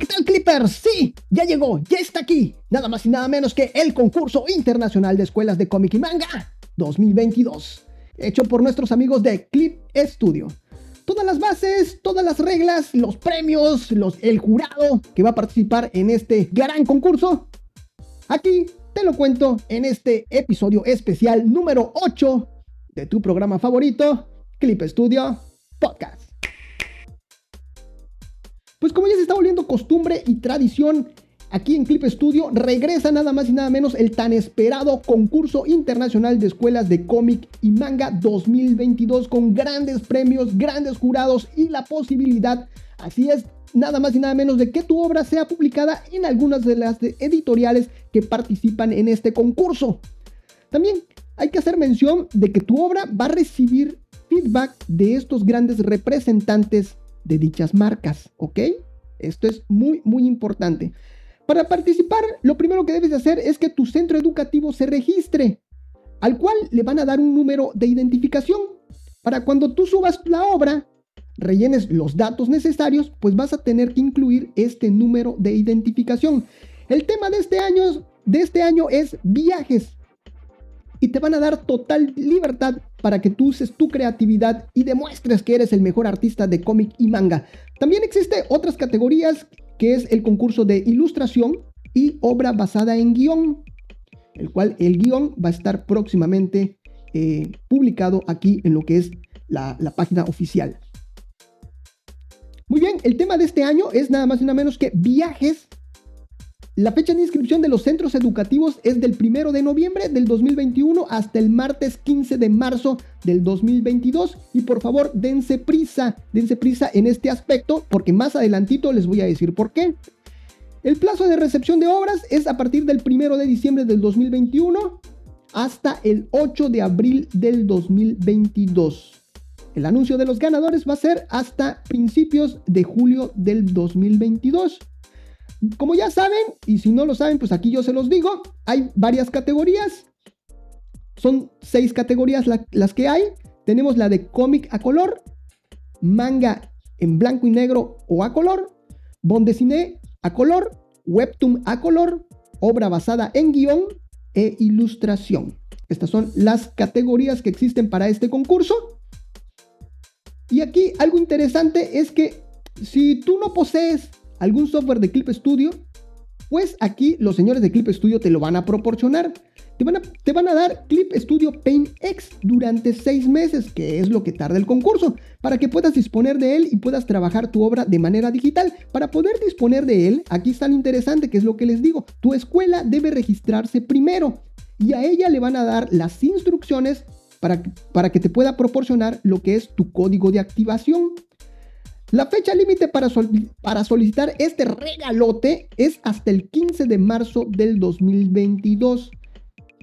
¿qué tal Clippers? Sí, ya llegó, ya está aquí. Nada más y nada menos que el concurso internacional de escuelas de cómic y manga 2022, hecho por nuestros amigos de Clip Studio. Todas las bases, todas las reglas, los premios, los, el jurado que va a participar en este gran concurso. Aquí te lo cuento en este episodio especial número 8 de tu programa favorito, Clip Studio Podcast. Pues como ya se está volviendo costumbre y tradición, aquí en Clip Studio regresa nada más y nada menos el tan esperado concurso internacional de escuelas de cómic y manga 2022 con grandes premios, grandes jurados y la posibilidad, así es, nada más y nada menos de que tu obra sea publicada en algunas de las editoriales que participan en este concurso. También hay que hacer mención de que tu obra va a recibir feedback de estos grandes representantes de dichas marcas, ¿ok? Esto es muy, muy importante. Para participar, lo primero que debes de hacer es que tu centro educativo se registre, al cual le van a dar un número de identificación. Para cuando tú subas la obra, rellenes los datos necesarios, pues vas a tener que incluir este número de identificación. El tema de este de este año es viajes y te van a dar total libertad para que tú uses tu creatividad y demuestres que eres el mejor artista de cómic y manga. También existe otras categorías que es el concurso de ilustración y obra basada en guion, el cual el guion va a estar próximamente eh, publicado aquí en lo que es la, la página oficial. Muy bien, el tema de este año es nada más y nada menos que viajes la fecha de inscripción de los centros educativos es del 1 de noviembre del 2021 hasta el martes 15 de marzo del 2022 y por favor dense prisa, dense prisa en este aspecto porque más adelantito les voy a decir por qué. El plazo de recepción de obras es a partir del 1 de diciembre del 2021 hasta el 8 de abril del 2022. El anuncio de los ganadores va a ser hasta principios de julio del 2022. Como ya saben, y si no lo saben, pues aquí yo se los digo, hay varias categorías. Son seis categorías las que hay. Tenemos la de cómic a color, manga en blanco y negro o a color, bondesine a color, webtoon a color, obra basada en guion e ilustración. Estas son las categorías que existen para este concurso. Y aquí algo interesante es que si tú no posees algún software de Clip Studio, pues aquí los señores de Clip Studio te lo van a proporcionar. Te van a, te van a dar Clip Studio Paint X durante seis meses, que es lo que tarda el concurso, para que puedas disponer de él y puedas trabajar tu obra de manera digital. Para poder disponer de él, aquí está lo interesante, que es lo que les digo, tu escuela debe registrarse primero y a ella le van a dar las instrucciones para, para que te pueda proporcionar lo que es tu código de activación. La fecha límite para, solicitar este regalote es hasta el 15 de marzo del 2022.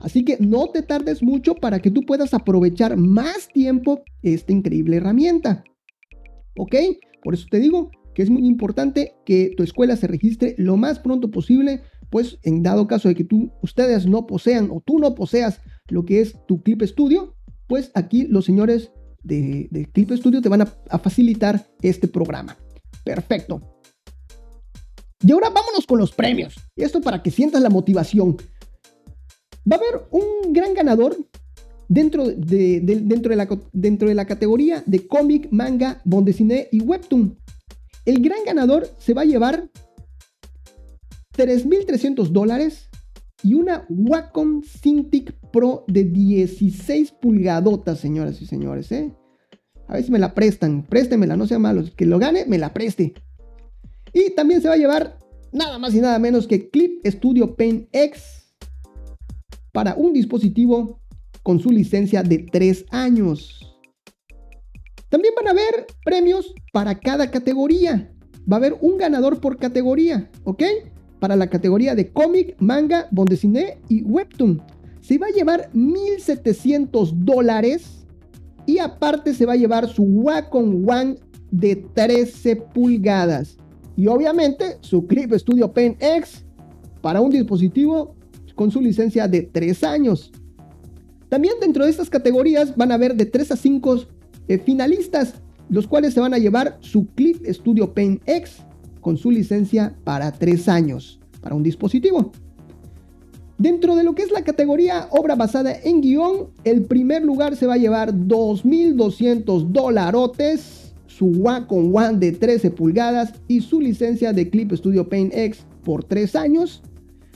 Así que no te tardes mucho para que tú puedas aprovechar más tiempo esta increíble herramienta. ¿Ok? Por eso te digo que es muy importante que tu escuela se registre lo más pronto posible, pues en dado caso de que tú, ustedes no posean o tú no poseas lo que es tu Clip Studio, pues aquí los señores de, Clip Studio te van a, facilitar este programa. Perfecto. Y ahora vámonos con los premios. Esto para que sientas la motivación. Va a haber un gran ganador dentro de, dentro de, la, dentro de la categoría de cómic, manga, bondesine y webtoon. El gran ganador se va a llevar 3.300 dólares y una Wacom Cintiq Pro de 16 pulgadotas, señoras y señores. ¿eh? A ver si me la prestan. Préstemela, no sea malo. Que lo gane, me la preste. Y también se va a llevar nada más y nada menos que Clip Studio Pen X para un dispositivo con su licencia de 3 años. También van a haber premios para cada categoría. Va a haber un ganador por categoría, ¿ok? Para la categoría de cómic, manga, bondesine y webtoon. Se va a llevar 1.700 dólares y aparte se va a llevar su Wacom One de 13 pulgadas. Y obviamente su Clip Studio Pen X para un dispositivo con su licencia de 3 años. También dentro de estas categorías van a haber de 3 a 5 eh, finalistas, los cuales se van a llevar su Clip Studio Pen X con su licencia para tres años para un dispositivo. Dentro de lo que es la categoría obra basada en guion, el primer lugar se va a llevar 2.200 dolarotes, su Wacom One de 13 pulgadas y su licencia de Clip Studio Paint X por 3 años.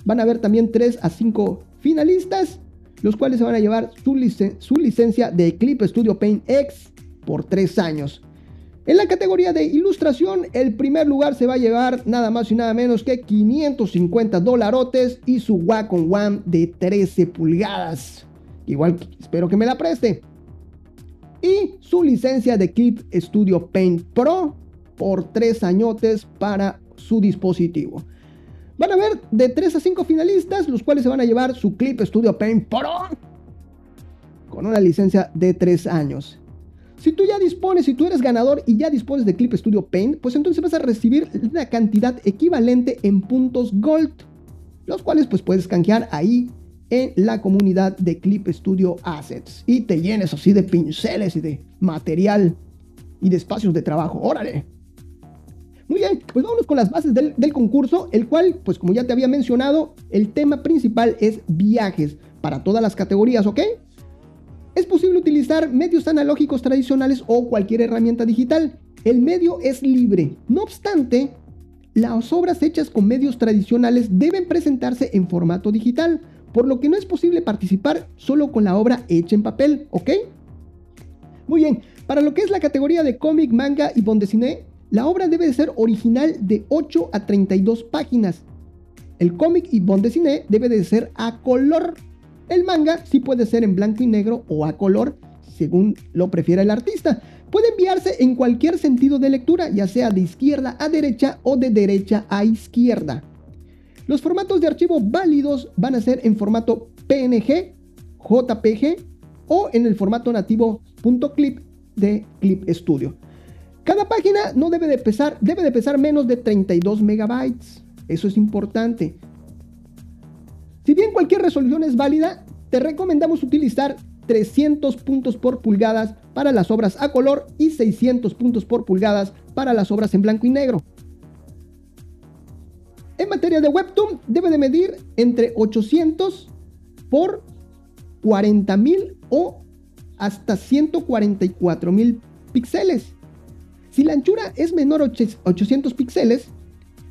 Van a haber también 3 a 5 finalistas, los cuales se van a llevar su, su licencia de Clip Studio Paint X por 3 años. En la categoría de ilustración, el primer lugar se va a llevar nada más y nada menos que 550 dolarotes y su Wacom One de 13 pulgadas. Igual espero que me la preste. Y su licencia de Clip Studio Paint Pro por 3 añotes para su dispositivo. Van a haber de 3 a 5 finalistas, los cuales se van a llevar su Clip Studio Paint Pro con una licencia de 3 años. Si tú ya dispones, si tú eres ganador y ya dispones de Clip Studio Paint, pues entonces vas a recibir una cantidad equivalente en puntos Gold, los cuales pues puedes canjear ahí en la comunidad de Clip Studio Assets y te llenes así de pinceles y de material y de espacios de trabajo. Órale. Muy bien, pues vámonos con las bases del, del, concurso, el cual, pues como ya te había mencionado, el tema principal es viajes para todas las categorías, ¿ok? Es posible utilizar medios analógicos tradicionales o cualquier herramienta digital. El medio es libre. No obstante, las obras hechas con medios tradicionales deben presentarse en formato digital, por lo que no es posible participar solo con la obra hecha en papel, ¿ok? Muy bien, para lo que es la categoría de cómic, manga y bondesiné, la obra debe ser original de 8 a 32 páginas. El cómic y bondesiné debe de ser a color el manga sí puede ser en blanco y negro o a color, según lo prefiera el artista. Puede enviarse en cualquier sentido de lectura, ya sea de izquierda a derecha o de derecha a izquierda. Los formatos de archivo válidos van a ser en formato PNG, JPG o en el formato nativo .clip de Clip Studio. Cada página no debe de pesar, debe de pesar menos de 32 megabytes. Eso es importante. Si bien cualquier resolución es válida, te recomendamos utilizar 300 puntos por pulgadas para las obras a color y 600 puntos por pulgadas para las obras en blanco y negro. En materia de Webtoon, debe de medir entre 800 por 40.000 o hasta 144.000 píxeles. Si la anchura es menor a 800 píxeles,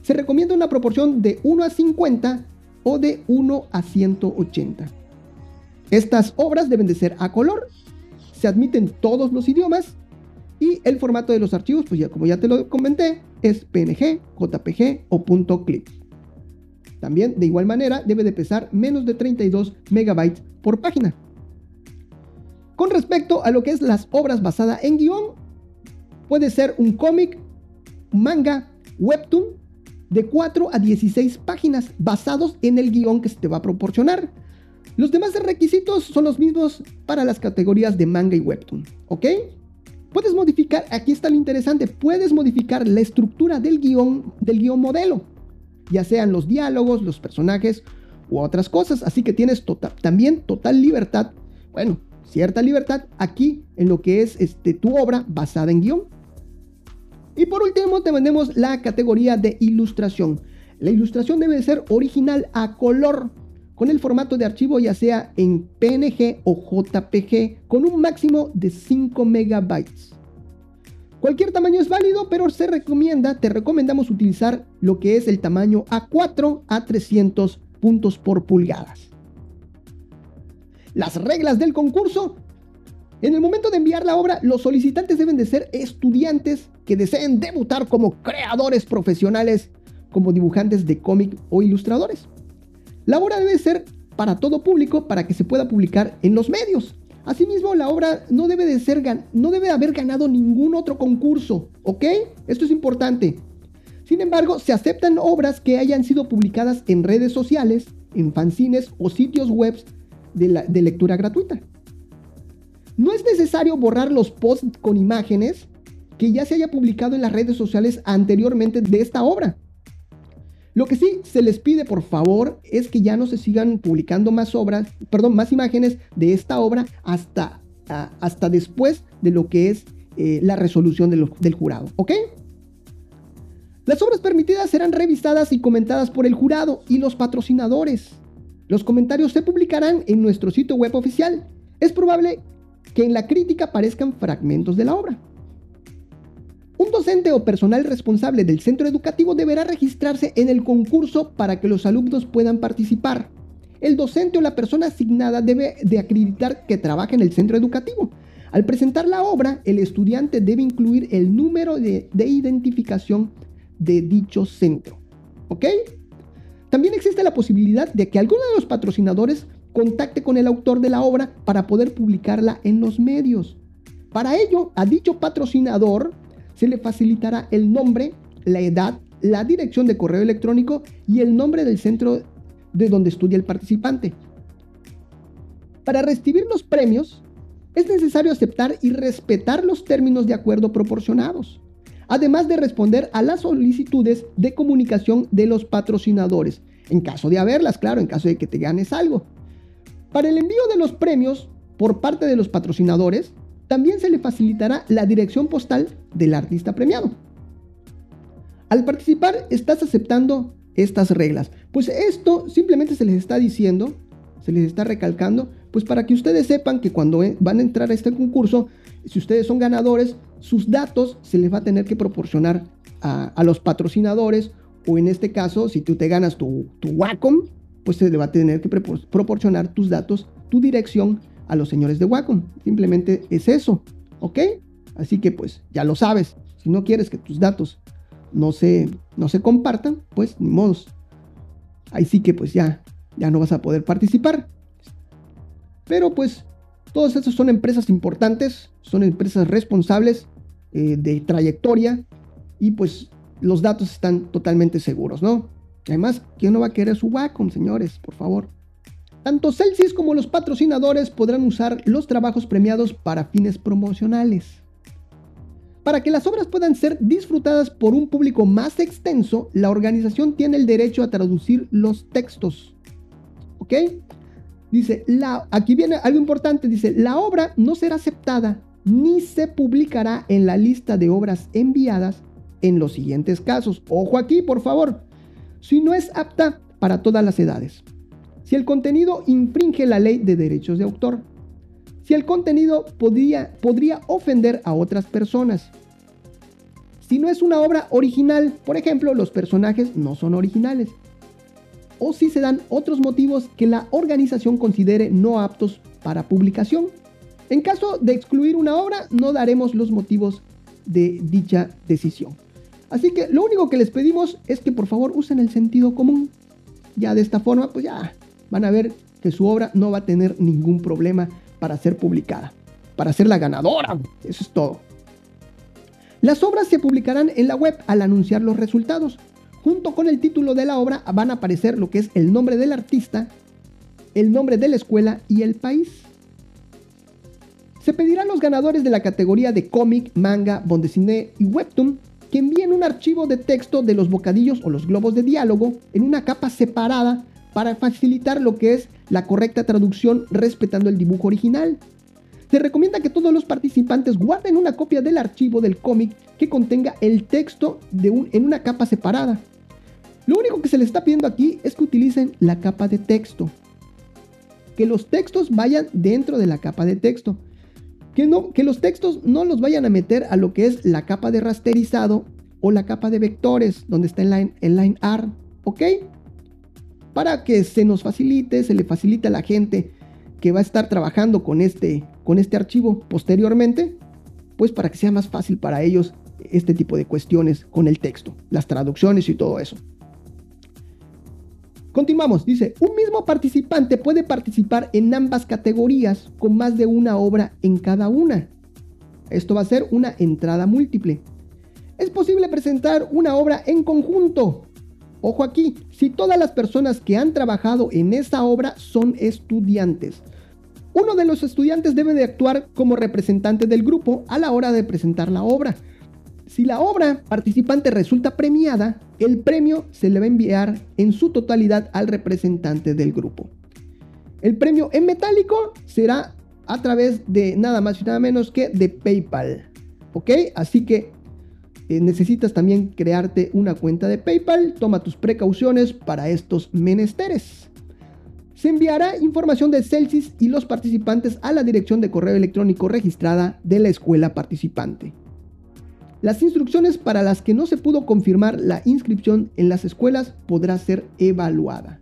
se recomienda una proporción de 1 a 50 o de 1 a 180. Estas obras deben de ser a color, se admiten todos los idiomas y el formato de los archivos, pues ya como ya te lo comenté, es PNG, JPG o .clip. También de igual manera debe de pesar menos de 32 megabytes por página. Con respecto a lo que es las obras basadas en guion, puede ser un cómic, manga, webtoon de 4 a 16 páginas basados en el guion que se te va a proporcionar. Los demás requisitos son los mismos para las categorías de manga y webtoon, ¿ok? Puedes modificar, aquí está lo interesante, puedes modificar la estructura del guion, del guion modelo, ya sean los diálogos, los personajes u otras cosas, así que tienes tota-, también total libertad, bueno, cierta libertad aquí en lo que es este, tu obra basada en guion. Y por último tenemos la categoría de ilustración. La ilustración debe ser original a color con el formato de archivo ya sea en PNG o JPG con un máximo de 5 megabytes. Cualquier tamaño es válido, pero se recomienda, te recomendamos utilizar lo que es el tamaño A4 a 300 puntos por pulgadas. Las reglas del concurso en el momento de enviar la obra, los solicitantes deben de ser estudiantes que deseen debutar como creadores profesionales, como dibujantes de cómic o ilustradores. La obra debe ser para todo público para que se pueda publicar en los medios. Asimismo, la obra no debe de ser no debe haber ganado ningún otro concurso, ¿ok? Esto es importante. Sin embargo, se aceptan obras que hayan sido publicadas en redes sociales, en fanzines o sitios web de lectura gratuita. No es necesario borrar los posts con imágenes que ya se haya publicado en las redes sociales anteriormente de esta obra. Lo que sí se les pide, por favor, es que ya no se sigan publicando más obras, perdón, más imágenes de esta obra hasta, hasta después de lo que es eh, la resolución del jurado, ¿ok? Las obras permitidas serán revisadas y comentadas por el jurado y los patrocinadores. Los comentarios se publicarán en nuestro sitio web oficial. Es probable que en la crítica aparezcan fragmentos de la obra. Un docente o personal responsable del centro educativo deberá registrarse en el concurso para que los alumnos puedan participar. El docente o la persona asignada debe de acreditar que trabaja en el centro educativo. Al presentar la obra, el estudiante debe incluir el número de, de identificación de dicho centro. ¿Ok? También existe la posibilidad de que alguno de los patrocinadores contacte con el autor de la obra para poder publicarla en los medios. Para ello, a dicho patrocinador se le facilitará el nombre, la edad, la dirección de correo electrónico y el nombre del centro de donde estudia el participante. Para recibir los premios, es necesario aceptar y respetar los términos de acuerdo proporcionados además de responder a las solicitudes de comunicación de los patrocinadores, en caso de haberlas, claro, en caso de que te ganes algo. Para el envío de los premios por parte de los patrocinadores, también se le facilitará la dirección postal del artista premiado. Al participar, estás aceptando estas reglas. Pues esto simplemente se les está diciendo, se les está recalcando, pues para que ustedes sepan que cuando van a entrar a este concurso, si ustedes son ganadores, sus datos se les va a tener que proporcionar a, los patrocinadores o en este caso, si tú te ganas tu Wacom, pues se le va a tener que proporcionar tus datos, tu dirección a los señores de Wacom. Simplemente es eso, ¿ok? Así que pues ya lo sabes. Si no quieres que tus datos no se, no se compartan, pues ni modos. Ahí sí que pues ya, ya no vas a poder participar. Pero pues todos estos son empresas importantes, son empresas responsables eh, de trayectoria y pues los datos están totalmente seguros, ¿no? Además, ¿quién no va a querer su Wacom, señores? Por favor. Tanto Celsius como los patrocinadores podrán usar los trabajos premiados para fines promocionales. Para que las obras puedan ser disfrutadas por un público más extenso, la organización tiene el derecho a traducir los textos. ¿Ok? Dice, la, aquí viene algo importante, dice, la obra no será aceptada ni se publicará en la lista de obras enviadas en los siguientes casos. Ojo aquí, por favor. Si no es apta para todas las edades. Si el contenido infringe la ley de derechos de autor. Si el contenido podría, podría ofender a otras personas. Si no es una obra original, por ejemplo, los personajes no son originales o si se dan otros motivos que la organización considere no aptos para publicación. En caso de excluir una obra, no daremos los motivos de dicha decisión. Así que lo único que les pedimos es que por favor usen el sentido común. Ya de esta forma, pues ya van a ver que su obra no va a tener ningún problema para ser publicada, para ser la ganadora. Eso es todo. Las obras se publicarán en la web al anunciar los resultados. Junto con el título de la obra van a aparecer lo que es el nombre del artista, el nombre de la escuela y el país. Se pedirá a los ganadores de la categoría de cómic, manga, bondesiné y webtoon que envíen un archivo de texto de los bocadillos o los globos de diálogo en una capa separada para facilitar lo que es la correcta traducción respetando el dibujo original. Se recomienda que todos los participantes guarden una copia del archivo del cómic que contenga el texto de en una capa separada. Lo único que se les está pidiendo aquí es que utilicen la capa de texto. Que los textos vayan dentro de la capa de texto. Que, los textos no los vayan a meter a lo que es la capa de rasterizado o la capa de vectores, donde está en line, art. ¿Ok? Para que se nos facilite, se le facilite a la gente que va a estar trabajando con este, con este archivo posteriormente, pues para que sea más fácil para ellos este tipo de cuestiones con el texto, las traducciones y todo eso. Continuamos, dice, un mismo participante puede participar en ambas categorías con más de una obra en cada una. Esto va a ser una entrada múltiple. Es posible presentar una obra en conjunto. Ojo aquí, si todas las personas que han trabajado en esa obra son estudiantes. Uno de los estudiantes debe de actuar como representante del grupo a la hora de presentar la obra. Si la obra participante resulta premiada, el premio se le va a enviar en su totalidad al representante del grupo. El premio en metálico será a través de nada más y nada menos que de PayPal. ¿Ok? Así que eh, necesitas también crearte una cuenta de PayPal. Toma tus precauciones para estos menesteres. Se enviará información de Celsius y los participantes a la dirección de correo electrónico registrada de la escuela participante. Las instrucciones para las que no se pudo confirmar la inscripción en las escuelas podrá ser evaluada.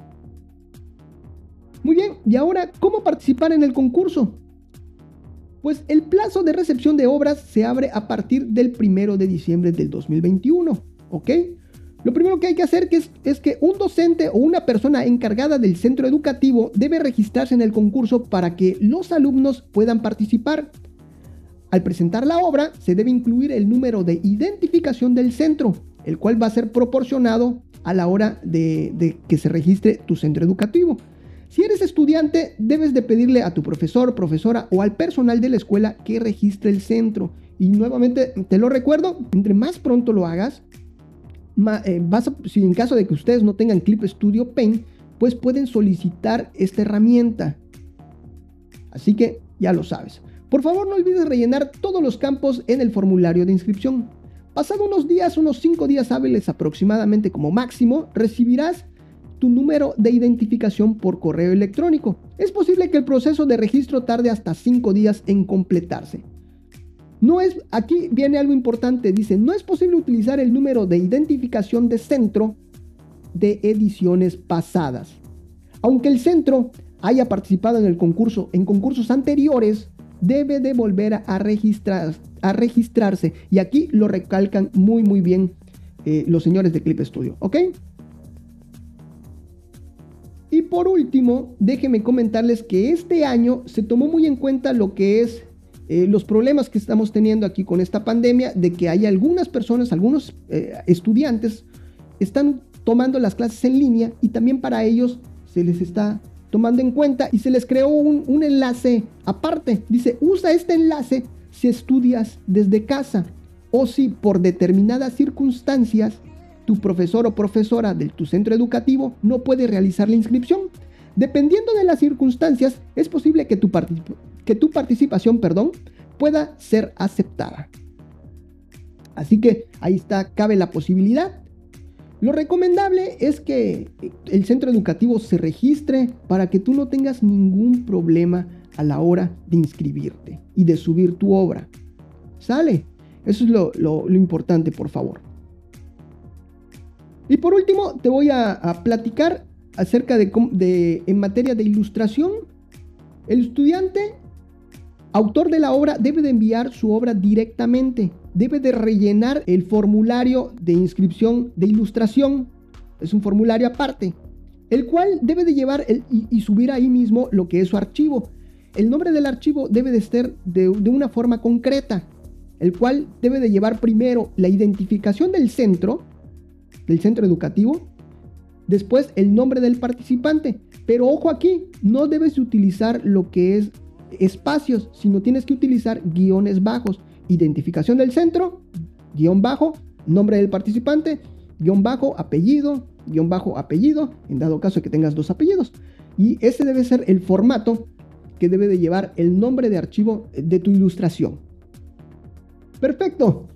Muy bien, y ahora, ¿cómo participar en el concurso? Pues el plazo de recepción de obras se abre a partir del 1 de diciembre del 2021, ¿ok? Lo primero que hay que hacer es, es, que un docente o una persona encargada del centro educativo debe registrarse en el concurso para que los alumnos puedan participar. Al presentar la obra se debe incluir el número de identificación del centro, el cual va a ser proporcionado a la hora de, que se registre tu centro educativo. Si eres estudiante, debes de pedirle a tu profesor, profesora o al personal de la escuela que registre el centro. Y nuevamente te lo recuerdo, entre más pronto lo hagas, eh, si en caso de que ustedes no tengan Clip Studio Paint, pues pueden solicitar esta herramienta. Así que ya lo sabes. Por favor no olvides rellenar todos los campos en el formulario de inscripción. Pasado unos días, unos 5 días hábiles aproximadamente como máximo, recibirás tu número de identificación por correo electrónico. Es posible que el proceso de registro tarde hasta 5 días en completarse. No es, aquí viene algo importante, dice, no es posible utilizar el número de identificación de centro de ediciones pasadas. Aunque el centro haya participado en el concurso en concursos anteriores, debe de volver a, registrar, a registrarse. Y aquí lo recalcan muy muy bien eh, los señores de Clip Studio, ¿ok? Y por último, déjenme comentarles que este año se tomó muy en cuenta lo que es eh, los problemas que estamos teniendo aquí con esta pandemia, de que hay algunas personas, algunos eh, estudiantes, están tomando las clases en línea y también para ellos se les está tomando en cuenta y se les creó un, un enlace aparte. Dice, usa este enlace si estudias desde casa o si por determinadas circunstancias tu profesor o profesora de tu centro educativo no puede realizar la inscripción. Dependiendo de las circunstancias, es posible que tu, que tu participación perdón, pueda ser aceptada. Así que ahí está, cabe la posibilidad. Lo recomendable es que el centro educativo se registre para que tú no tengas ningún problema a la hora de inscribirte y de subir tu obra. ¿Sale? Eso es lo, importante, por favor. Y por último, te voy a, platicar acerca de, de, en materia de ilustración, el estudiante, autor de la obra, debe de enviar su obra directamente, debe de rellenar el formulario de inscripción de ilustración, es un formulario aparte, el cual debe de llevar y, subir ahí mismo lo que es su archivo. El nombre del archivo debe de ser de, de una forma concreta, el cual debe de llevar primero la identificación del centro, del centro educativo. Después el nombre del participante. Pero ojo aquí, no debes utilizar lo que es espacios, sino tienes que utilizar guiones bajos. Identificación del centro, guion bajo, nombre del participante, guion bajo, apellido, guion bajo, apellido, en dado caso que tengas dos apellidos. Y ese debe ser el formato que debe de llevar el nombre de archivo de tu ilustración. Perfecto.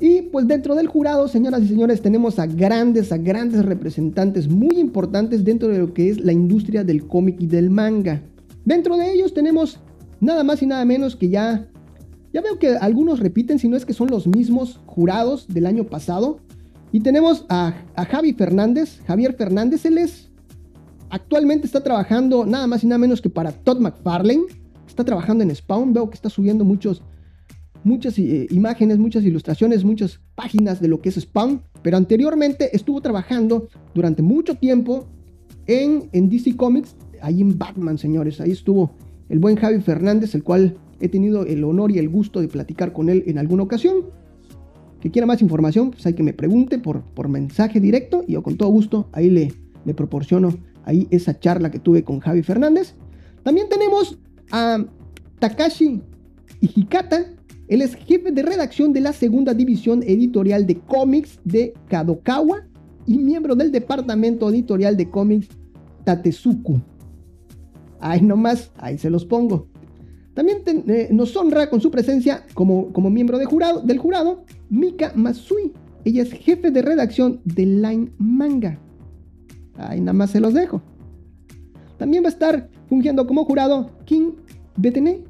Y pues dentro del jurado, señoras y señores, tenemos a grandes, a grandes representantes muy importantes dentro de lo que es la industria del cómic y del manga. Dentro de ellos tenemos nada más y nada menos que ya... Ya veo que algunos repiten, si no es que son los mismos jurados del año pasado. Y tenemos a, a Javi Fernández, Javier Fernández, él es... Actualmente está trabajando nada más y nada menos que para Todd McFarlane. Está trabajando en Spawn, veo que está subiendo muchos muchas eh, imágenes, muchas ilustraciones, muchas páginas de lo que es Spawn, pero anteriormente estuvo trabajando durante mucho tiempo en, en DC Comics, ahí en Batman, señores, ahí estuvo el buen Javi Fernández, el cual he tenido el honor y el gusto de platicar con él en alguna ocasión. Que quiera más información, pues hay que me pregunte por, por mensaje directo y yo con todo gusto ahí le, le proporciono ahí esa charla que tuve con Javi Fernández. También tenemos a Takashi Hikata, él es jefe de redacción de la segunda división editorial de cómics de Kadokawa y miembro del departamento editorial de cómics Tatesuku. Ahí nomás, ahí se los pongo. También eh, nos honra con su presencia como, como miembro de jurado, del jurado Mika Masui. Ella es jefe de redacción de Line Manga. Ahí nada más se los dejo. También va a estar fungiendo como jurado King Betene,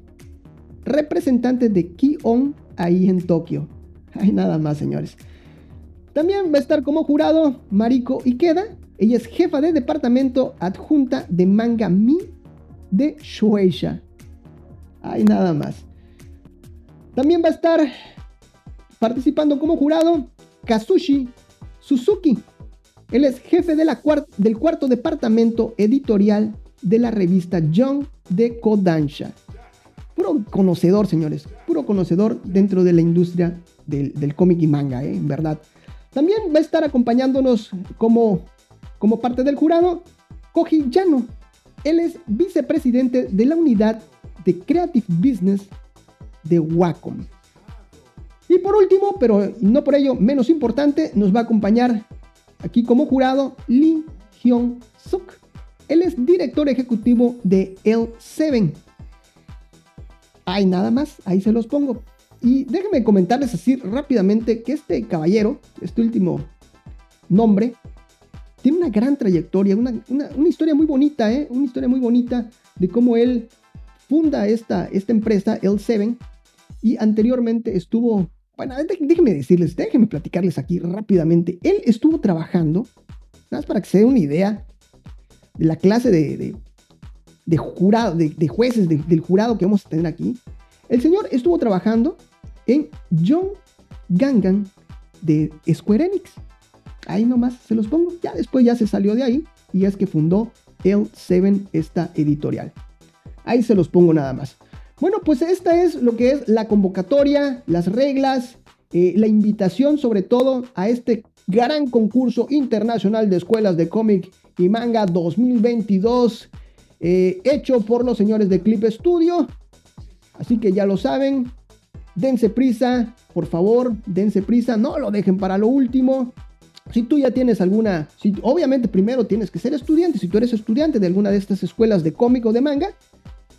representante de Ki-On ahí en Tokio. Ahí nada más, señores. También va a estar como jurado Mariko Ikeda. Ella es jefa de departamento adjunta de Manga Mi de Shueisha. Ahí nada más. También va a estar participando como jurado Kazushi Suzuki. Él es jefe del cuarto departamento editorial de la revista Young de Kodansha. Puro conocedor, señores. Puro conocedor dentro de la industria del, cómic y manga, ¿eh? en verdad. También va a estar acompañándonos como, como parte del jurado Koji Yano. Él es vicepresidente de la unidad de Creative Business de Wacom. Y por último, pero no por ello menos importante, nos va a acompañar aquí como jurado Lee Hyun Suk. Él es director ejecutivo de L7. Hay nada más, ahí se los pongo. Y déjenme comentarles así rápidamente que este caballero, este último nombre, tiene una gran trayectoria, una, historia muy bonita, ¿eh? Una historia muy bonita de cómo él funda esta, esta empresa, L7, y anteriormente estuvo, bueno, déjenme decirles, déjenme platicarles aquí rápidamente. Él estuvo trabajando, nada más para que se dé una idea de la clase de, de, jurado, de, jueces del jurado que vamos a tener aquí. El señor estuvo trabajando en John Gangan de Square Enix. Ahí nomás se los pongo. Ya después ya se salió de ahí y es que fundó L7 esta editorial. Ahí se los pongo nada más. Bueno, pues esta es lo que es la convocatoria, las reglas, eh, la invitación sobre todo a este gran concurso internacional de escuelas de cómic y manga 2022 eh, hecho por los señores de Clip Studio. Así que ya lo saben, dense prisa, por favor, dense prisa, no lo dejen para lo último. Si tú ya tienes alguna, si, obviamente primero tienes que ser estudiante, si tú eres estudiante de alguna de estas escuelas de cómic o de manga,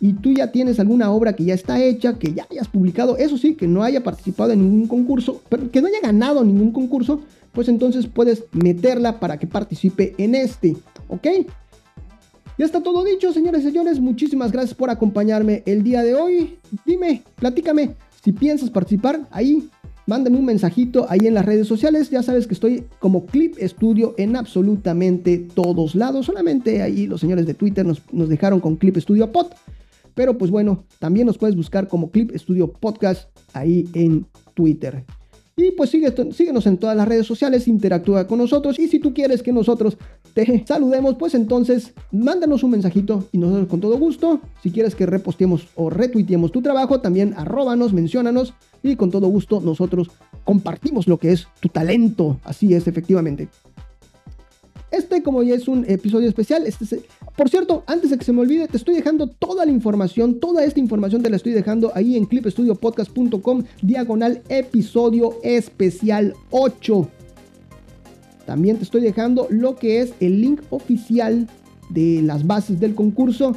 y tú ya tienes alguna obra que ya está hecha, que ya hayas publicado, eso sí, que no haya participado en ningún concurso, pero que no haya ganado ningún concurso, pues entonces puedes meterla para que participe en este, ¿ok? Ya está todo dicho, señores y señores. Muchísimas gracias por acompañarme el día de hoy. Dime, platícame si piensas participar ahí. Mándame un mensajito ahí en las redes sociales. Ya sabes que estoy como Clip Studio en absolutamente todos lados. Solamente ahí los señores de Twitter nos, nos dejaron con Clip Studio Pod. Pero pues bueno, también nos puedes buscar como Clip Studio Podcast ahí en Twitter. Y pues síguenos en todas las redes sociales, interactúa con nosotros. Y si tú quieres que nosotros te saludemos, pues entonces mándanos un mensajito y nosotros con todo gusto. Si quieres que reposteemos o retuiteemos tu trabajo, también arróbanos, menciónanos y con todo gusto nosotros compartimos lo que es tu talento. Así es, efectivamente. Este, como ya es un episodio especial, este por cierto, antes de que se me olvide, te estoy dejando toda la información, toda esta información te la estoy dejando ahí en clipstudiopodcast.com, diagonal episodio especial 8. También te estoy dejando lo que es el link oficial de las bases del concurso,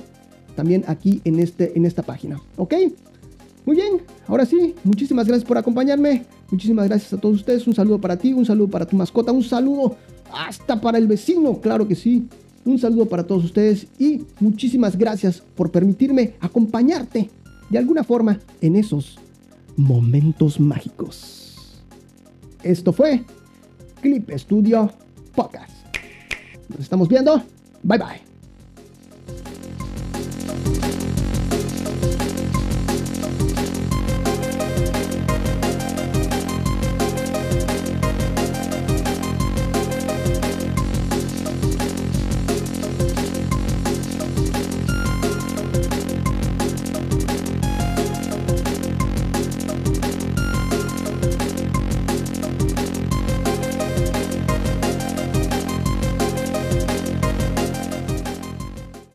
también aquí en, este, en esta página, ¿ok? Muy bien, ahora sí, muchísimas gracias por acompañarme, muchísimas gracias a todos ustedes, un saludo para ti, un saludo para tu mascota, un saludo hasta para el vecino, claro que sí. Un saludo para todos ustedes y muchísimas gracias por permitirme acompañarte de alguna forma en esos momentos mágicos. Esto fue Clip Studio Podcast. Nos estamos viendo. Bye bye.